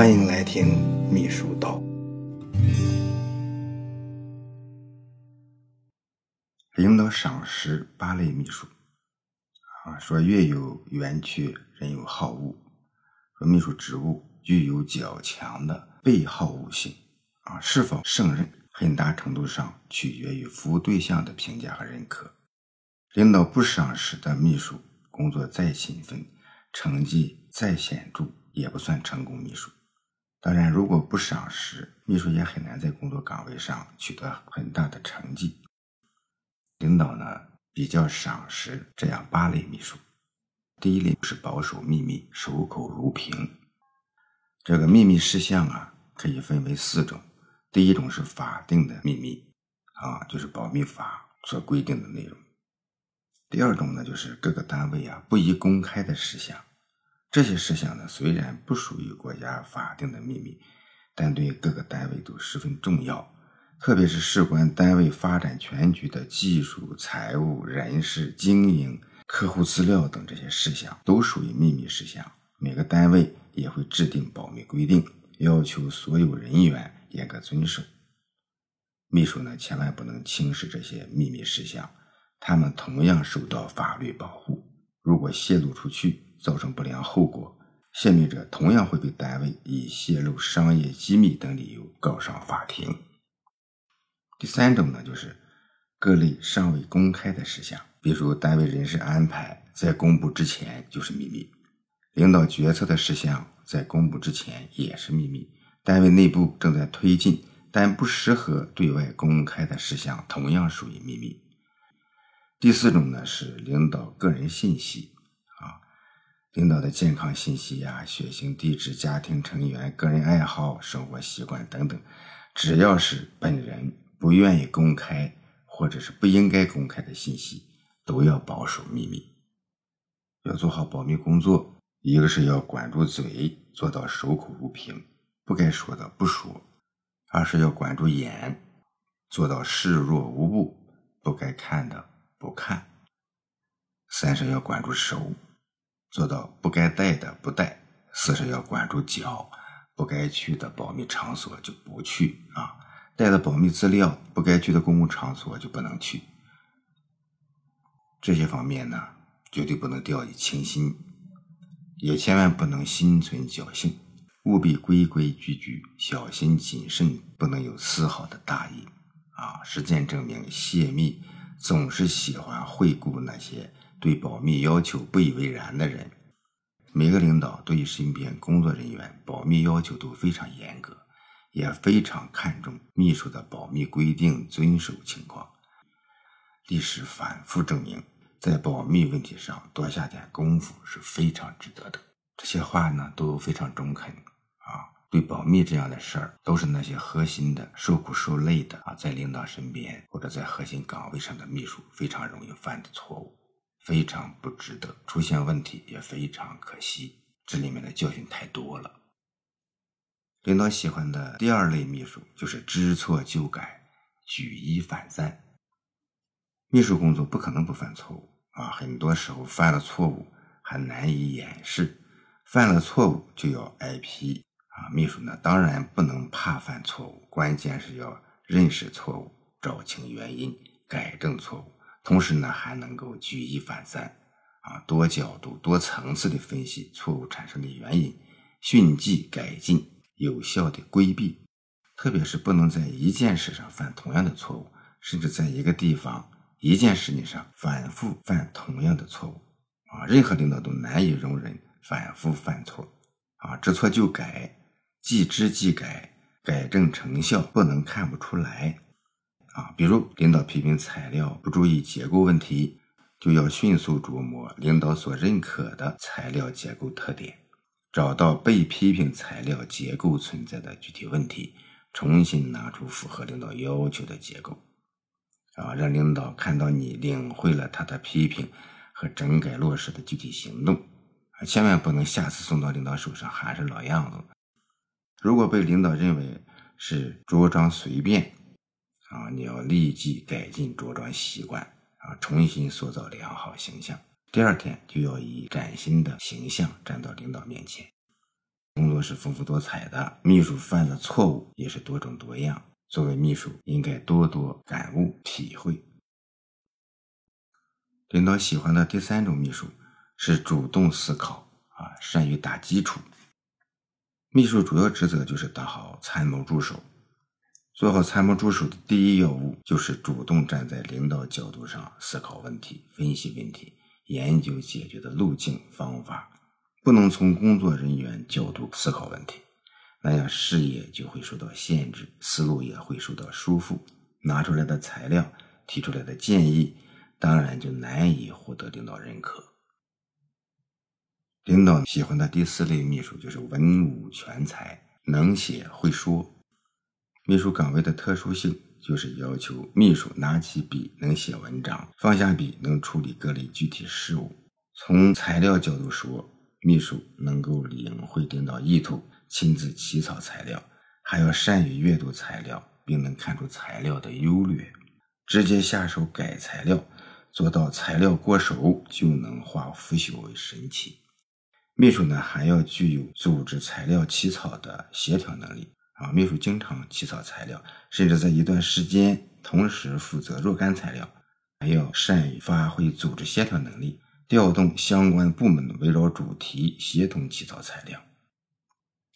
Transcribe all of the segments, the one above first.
欢迎来听秘书道。领导赏识八类秘书啊，说月有圆缺，人有好恶。说秘书职务具有较强的被好恶性啊，是否胜任，很大程度上取决于服务对象的评价和认可。领导不赏识的秘书，工作再勤奋，成绩再显著，也不算成功秘书。当然，如果不赏识，秘书也很难在工作岗位上取得很大的成绩。领导呢比较赏识这样八类秘书。第一类是保守秘密、守口如瓶。这个秘密事项啊，可以分为四种。第一种是法定的秘密，啊，就是保密法所规定的内容。第二种呢，就是各个单位啊不宜公开的事项。这些事项呢，虽然不属于国家法定的秘密，但对各个单位都十分重要，特别是事关单位发展全局的技术、财务、人事、经营、客户资料等这些事项，都属于秘密事项。每个单位也会制定保密规定，要求所有人员严格遵守。秘书呢，千万不能轻视这些秘密事项，他们同样受到法律保护。如果泄露出去，造成不良后果，泄密者同样会被单位以泄露商业机密等理由告上法庭。第三种呢，就是各类尚未公开的事项，比如单位人事安排在公布之前就是秘密，领导决策的事项在公布之前也是秘密，单位内部正在推进但不适合对外公开的事项同样属于秘密。第四种呢，是领导个人信息。领导的健康信息呀、血型、地址、家庭成员、个人爱好、生活习惯等等，只要是本人不愿意公开或者是不应该公开的信息，都要保守秘密。要做好保密工作，一个是要管住嘴，做到守口如瓶，不该说的不说；二是要管住眼，做到视若无物，不该看的不看；三是要管住手。做到不该带的不带，四是要管住脚，不该去的保密场所就不去啊，带的保密资料不该去的公共场所就不能去。这些方面呢，绝对不能掉以轻心，也千万不能心存侥幸，务必规规矩矩、小心谨慎，不能有丝毫的大意啊！实践证明，泄密总是喜欢惠顾那些。对保密要求不以为然的人，每个领导对于身边工作人员保密要求都非常严格，也非常看重秘书的保密规定遵守情况。历史反复证明，在保密问题上多下点功夫是非常值得的。这些话呢都非常中肯啊。对保密这样的事儿，都是那些核心的、受苦受累的啊，在领导身边或者在核心岗位上的秘书非常容易犯的错误。非常不值得出现问题，也非常可惜。这里面的教训太多了。领导喜欢的第二类秘书就是知错就改、举一反三。秘书工作不可能不犯错误啊，很多时候犯了错误还难以掩饰，犯了错误就要挨批啊。秘书呢，当然不能怕犯错误，关键是要认识错误，找清原因，改正错误。同时呢，还能够举一反三，啊，多角度、多层次的分析错误产生的原因，迅即改进，有效的规避。特别是不能在一件事上犯同样的错误，甚至在一个地方、一件事情上反复犯同样的错误。啊，任何领导都难以容忍反复犯错。啊，知错就改，即知即改，改正成效不能看不出来。啊，比如领导批评材料不注意结构问题，就要迅速琢磨领导所认可的材料结构特点，找到被批评材料结构存在的具体问题，重新拿出符合领导要求的结构，啊，让领导看到你领会了他的批评和整改落实的具体行动，啊，千万不能下次送到领导手上还是老样子。如果被领导认为是着装随便，啊，你要立即改进着装习惯啊，重新塑造良好形象。第二天就要以崭新的形象站到领导面前。工作是丰富多彩的，秘书犯的错误也是多种多样。作为秘书，应该多多感悟体会。领导喜欢的第三种秘书是主动思考啊，善于打基础。秘书主要职责就是当好参谋助手。做好参谋助手的第一要务就是主动站在领导角度上思考问题、分析问题、研究解决的路径方法，不能从工作人员角度思考问题，那样视野就会受到限制，思路也会受到束缚，拿出来的材料、提出来的建议，当然就难以获得领导认可。领导喜欢的第四类秘书就是文武全才，能写会说。秘书岗位的特殊性就是要求秘书拿起笔能写文章，放下笔能处理各类具体事务。从材料角度说，秘书能够领会领导意图，亲自起草材料，还要善于阅读材料，并能看出材料的优劣，直接下手改材料，做到材料过手就能化腐朽为神奇。秘书呢，还要具有组织材料起草的协调能力。啊，秘书经常起草材料，甚至在一段时间同时负责若干材料，还要善于发挥组织协调能力，调动相关部门围绕主题协同起草材料。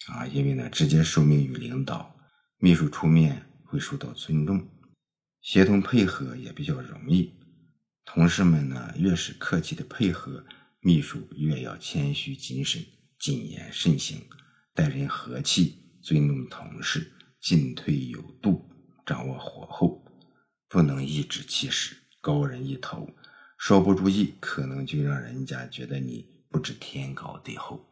啊，因为呢，直接受命于领导，秘书出面会受到尊重，协同配合也比较容易。同事们呢，越是客气的配合，秘书越要谦虚谨慎、谨言慎行，待人和气。尊重同事，进退有度，掌握火候，不能颐指气使，高人一头。稍不注意，可能就让人家觉得你不知天高地厚。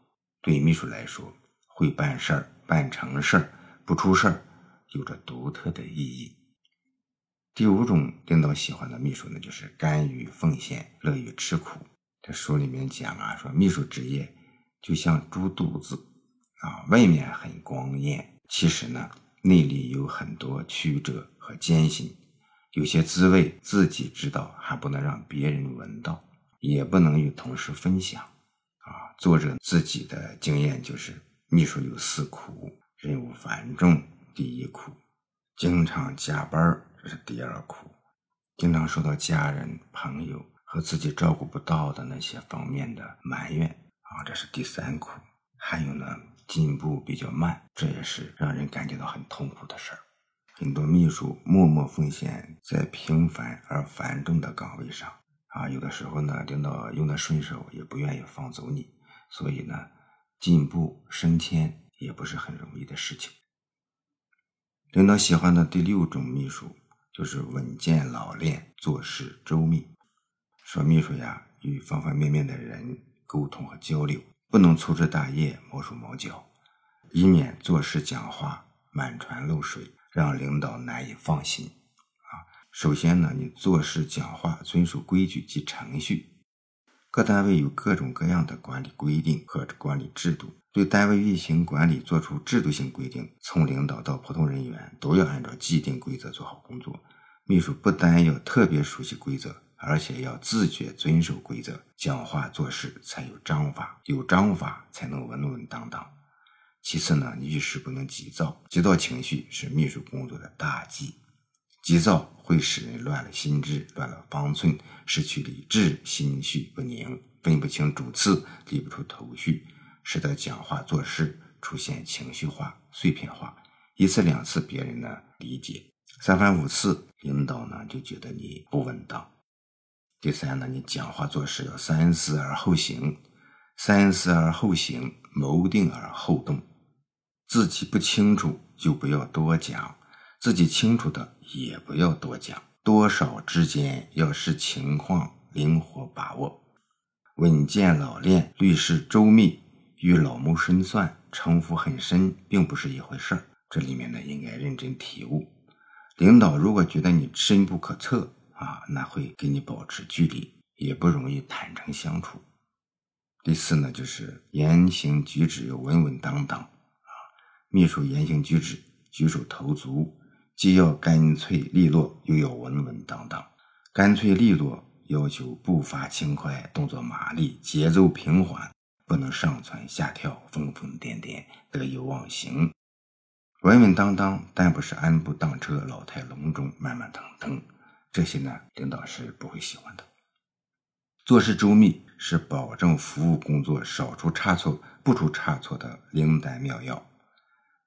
对秘书来说，会办事儿、办成事儿、不出事儿，有着独特的意义。第五种领导喜欢的秘书呢，就是甘于奉献、乐于吃苦。这书里面讲啊，说秘书职业就像猪肚子。啊，外面很光艳，其实呢，内里有很多曲折和艰辛，有些滋味自己知道，还不能让别人闻到，也不能与同事分享。啊，作者自己的经验就是，秘书有四苦：任务繁重，第一苦；经常加班，这是第二苦；经常受到家人、朋友和自己照顾不到的那些方面的埋怨，啊，这是第三苦；还有呢。进步比较慢，这也是让人感觉到很痛苦的事儿。很多秘书默默奉献在平凡而繁重的岗位上啊，有的时候呢，领导用的顺手也不愿意放走你，所以呢，进步升迁也不是很容易的事情。领导喜欢的第六种秘书就是稳健老练、做事周密。说秘书呀，与方方面面的人沟通和交流。不能粗枝大叶、毛手毛脚，以免做事讲话满船漏水，让领导难以放心。啊，首先呢，你做事讲话遵守规矩及程序。各单位有各种各样的管理规定和管理制度，对单位运行管理做出制度性规定，从领导到普通人员都要按照既定规则做好工作。秘书不单要特别熟悉规则。而且要自觉遵守规则，讲话做事才有章法，有章法才能稳稳当当。其次呢，遇事不能急躁，急躁情绪是秘书工作的大忌，急躁会使人乱了心智，乱了方寸，失去理智，心绪不宁，分不清主次，理不出头绪，使得讲话做事出现情绪化、碎片化。一次两次别人呢理解，三番五次领导呢就觉得你不稳当。第三呢，你讲话做事要三思而后行，三思而后行，谋定而后动。自己不清楚就不要多讲，自己清楚的也不要多讲，多少之间要视情况灵活把握。稳健老练、虑事周密与老谋深算、城府很深并不是一回事儿。这里面呢，应该认真体悟。领导如果觉得你深不可测，啊，那会跟你保持距离，也不容易坦诚相处。第四呢，就是言行举止要稳稳当当啊。秘书言行举止举手投足，既要干脆利落，又要稳稳当当。干脆利落要求步伐轻快，动作麻利，节奏平缓，不能上蹿下跳、疯疯癫癫、得意忘形。稳稳当当，但不是安步当车、老态龙钟、慢慢腾腾。这些呢，领导是不会喜欢的。做事周密是保证服务工作少出差错、不出差错的灵丹妙药。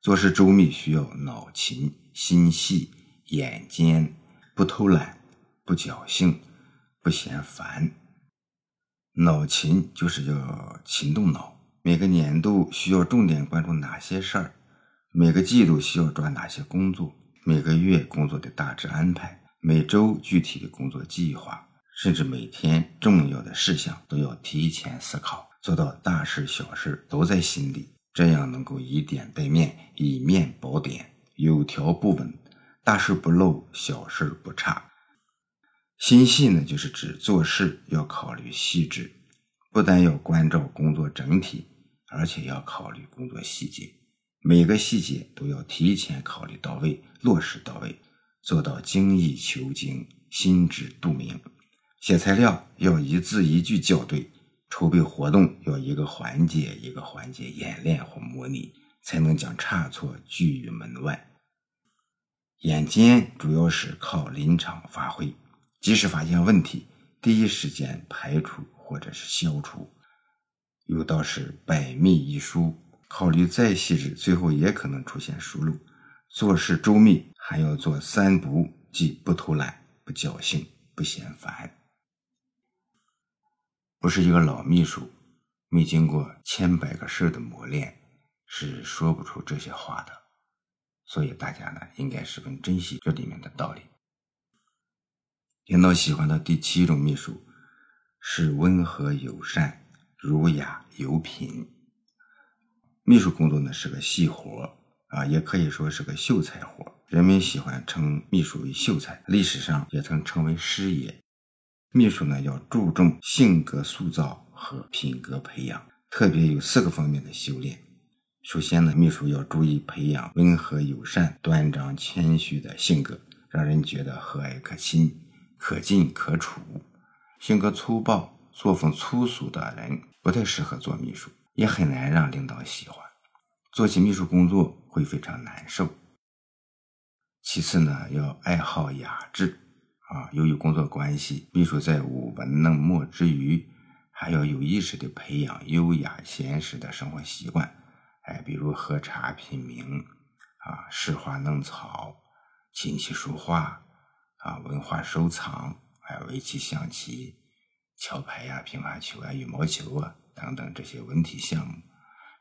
做事周密需要脑勤、心细、眼尖，不偷懒、不侥幸、不嫌烦。脑勤就是要勤动脑，每个年度需要重点关注哪些事儿。每个季度需要抓哪些工作？每个月工作的大致安排，每周具体的工作计划，甚至每天重要的事项都要提前思考，做到大事小事都在心里，这样能够以点带面，以面保点，有条不紊，大事不漏，小事不差。心细呢，就是指做事要考虑细致，不但要关照工作整体，而且要考虑工作细节。每个细节都要提前考虑到位，落实到位，做到精益求精、心知肚明。写材料要一字一句校对，筹备活动要一个环节一个环节演练或模拟，才能将差错拒于门外。眼尖主要是靠临场发挥，及时发现问题，第一时间排除或者是消除。有道是百密一疏。考虑再细致，最后也可能出现疏漏。做事周密，还要做三不，即不偷懒、不侥幸、不嫌烦。不是一个老秘书，没经过千百个事的磨练，是说不出这些话的。所以大家呢，应该十分珍惜这里面的道理。领导喜欢的第七种秘书是温和友善、儒雅有品。秘书工作呢是个细活啊，也可以说是个秀才活人们喜欢称秘书为秀才，历史上也曾称为师爷。秘书呢要注重性格塑造和品格培养，特别有四个方面的修炼。首先呢，秘书要注意培养温和友善、端庄谦虚的性格，让人觉得和蔼可亲、可进可处。性格粗暴、作风粗俗的人不太适合做秘书。也很难让领导喜欢，做起秘书工作会非常难受。其次呢，要爱好雅致啊。由于工作关系，秘书在舞文弄墨之余，还要有意识的培养优雅闲适的生活习惯。哎，比如喝茶品茗啊，识花弄草，琴棋书画啊，文化收藏，还有围棋、象棋、桥牌呀、乒乓球啊、羽毛球啊。等等这些文体项目，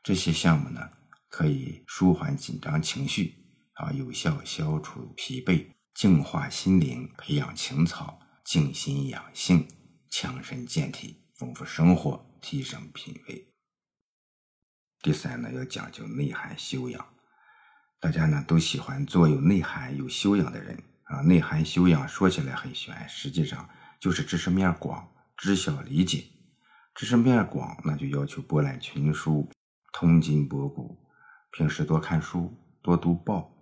这些项目呢，可以舒缓紧张情绪，啊，有效消除疲惫，净化心灵，培养情操，静心养性，强身健体，丰富生活，提升品味。第三呢，要讲究内涵修养。大家呢都喜欢做有内涵、有修养的人啊。内涵修养说起来很玄，实际上就是知识面广，知晓理解。知识面广，那就要求博览群书，通今博古。平时多看书，多读报，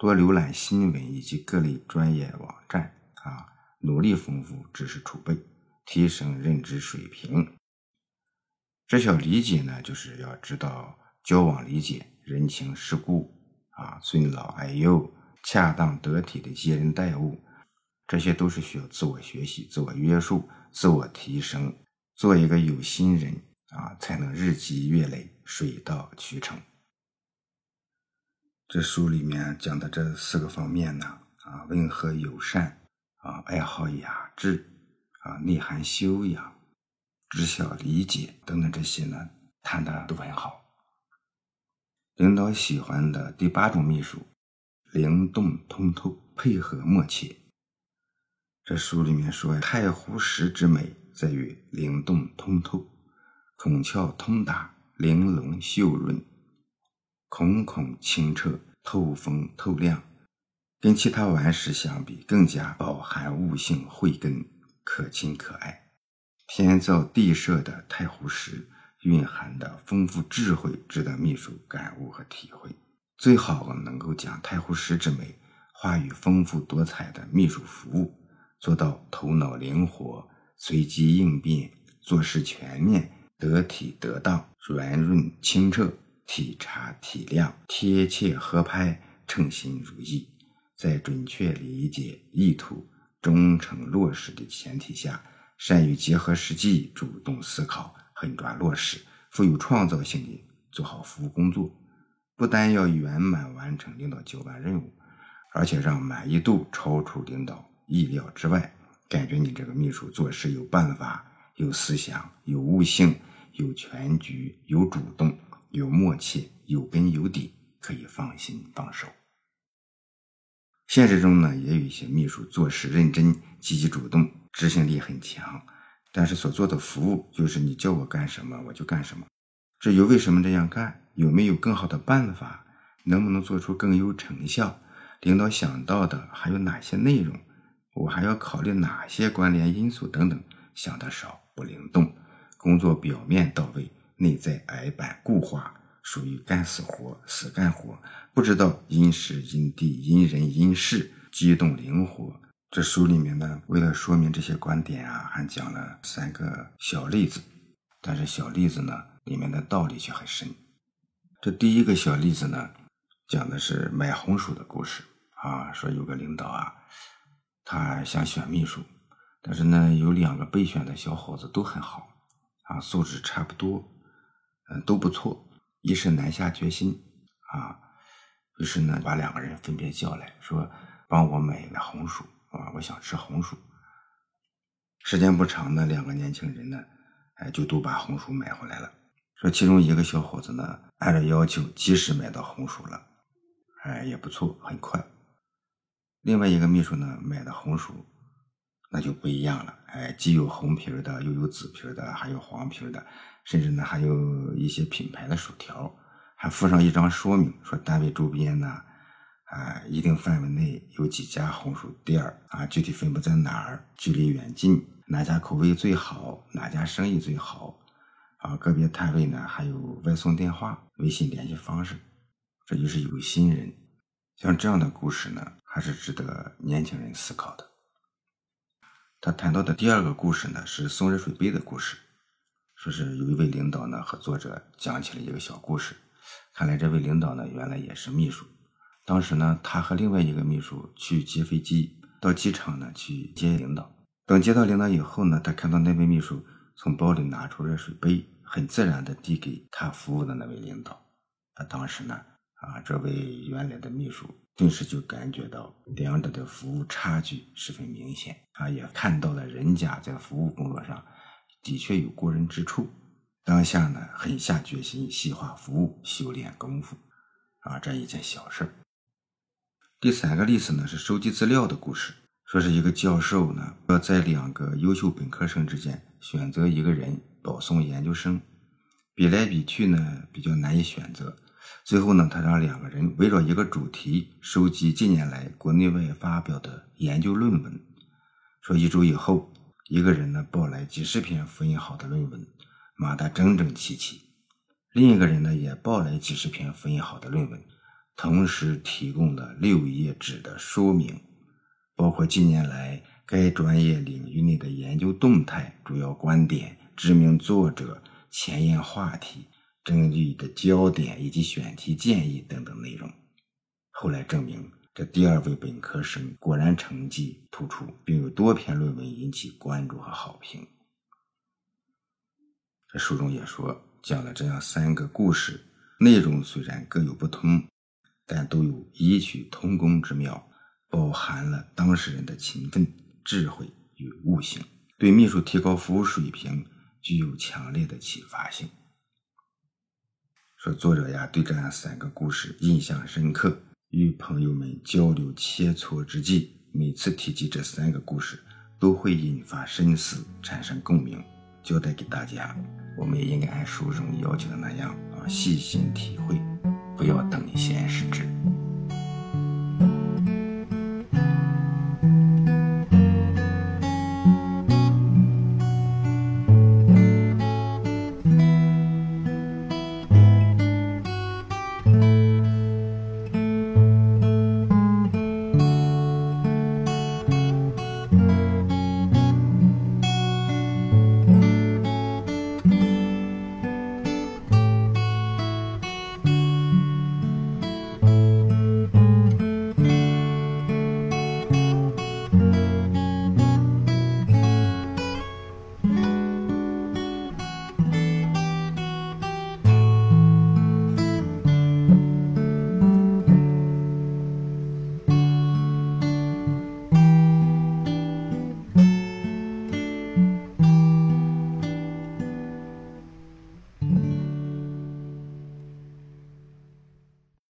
多浏览新闻以及各类专业网站啊，努力丰富知识储备，提升认知水平。知晓理解呢，就是要知道交往理解、人情世故啊，尊老爱幼、恰当得体的接人待物，这些都是需要自我学习、自我约束、自我提升。做一个有心人啊，才能日积月累，水到渠成。这书里面讲的这四个方面呢，啊，温和友善，啊，爱好雅致，啊，内涵修养，知晓理解等等这些呢，谈的都很好。领导喜欢的第八种秘书，灵动通透，配合默契。这书里面说，太湖石之美。在于灵动通透，孔窍通达，玲珑秀润，孔孔清澈，透风透亮，跟其他顽石相比，更加饱含悟性慧根，可亲可爱。天造地设的太湖石，蕴含的丰富智慧，值得秘书感悟和体会。最好能够将太湖石之美，化于丰富多彩的秘书服务，做到头脑灵活。随机应变，做事全面，得体得当，圆润清澈，体察体谅，贴切合拍，称心如意。在准确理解意图、忠诚落实的前提下，善于结合实际，主动思考，狠抓落实，富有创造性的做好服务工作。不但要圆满完成领导交办任务，而且让满意度超出领导意料之外。感觉你这个秘书做事有办法、有思想、有悟性、有全局、有主动、有默契、有根有底，可以放心放手。现实中呢，也有一些秘书做事认真、积极主动，执行力很强，但是所做的服务就是你叫我干什么我就干什么。至于为什么这样干？有没有更好的办法？能不能做出更优成效？领导想到的还有哪些内容？我还要考虑哪些关联因素等等？想的少，不灵动，工作表面到位，内在矮板固化，属于干死活、死干活，不知道因时因地因人因事，机动灵活。这书里面呢，为了说明这些观点啊，还讲了三个小例子。但是小例子呢，里面的道理却很深。这第一个小例子呢，讲的是买红薯的故事啊。说有个领导啊，他想选秘书，但是呢，有两个备选的小伙子都很好啊，素质差不多，嗯，都不错。一时难下决心啊，于是呢，把两个人分别叫来说：“帮我买个红薯啊，我想吃红薯。”时间不长呢，两个年轻人呢。哎，就都把红薯买回来了。说其中一个小伙子呢，按照要求及时买到红薯了，哎，也不错，很快。另外一个秘书呢，买的红薯那就不一样了，哎，既有红皮的，又有紫皮的，还有黄皮的，甚至呢还有一些品牌的薯条，还附上一张说明，说单位周边呢，啊，一定范围内有几家红薯店啊，具体分布在哪儿，距离远近。哪家口味最好？哪家生意最好？啊，个别摊位呢还有外送电话、微信联系方式，这就是有心人。像这样的故事呢，还是值得年轻人思考的。他谈到的第二个故事呢，是送热水杯的故事，说是有一位领导呢和作者讲起了一个小故事。看来这位领导呢原来也是秘书，当时呢他和另外一个秘书去接飞机，到机场呢去接领导。等接到领导以后呢，他看到那位秘书从包里拿出热水杯，很自然地递给他服务的那位领导。他当时呢，啊，这位原来的秘书顿时就感觉到两者的服务差距十分明显，啊，也看到了人家在服务工作上的确有过人之处。当下呢，狠下决心细化服务，修炼功夫，啊，这一件小事儿。第三个例子呢，是收集资料的故事。说是一个教授呢，要在两个优秀本科生之间选择一个人保送研究生，比来比去呢比较难以选择。最后呢，他让两个人围绕一个主题收集近年来国内外发表的研究论文。说一周以后，一个人呢报来几十篇复印好的论文，码得整整齐齐；另一个人呢也报来几十篇复印好的论文，同时提供了六页纸的说明。包括近年来该专业领域内的研究动态、主要观点、知名作者、前沿话题、争议的焦点以及选题建议等等内容。后来证明，这第二位本科生果然成绩突出，并有多篇论文引起关注和好评。这书中也说，讲了这样三个故事，内容虽然各有不同，但都有异曲同工之妙。包含了当事人的勤奋、智慧与悟性，对秘书提高服务水平具有强烈的启发性。说作者呀，对这样三个故事印象深刻，与朋友们交流切磋之际，每次提及这三个故事，都会引发深思，产生共鸣。交代给大家，我们也应该按书中要求的那样啊，细心体会，不要等闲视之。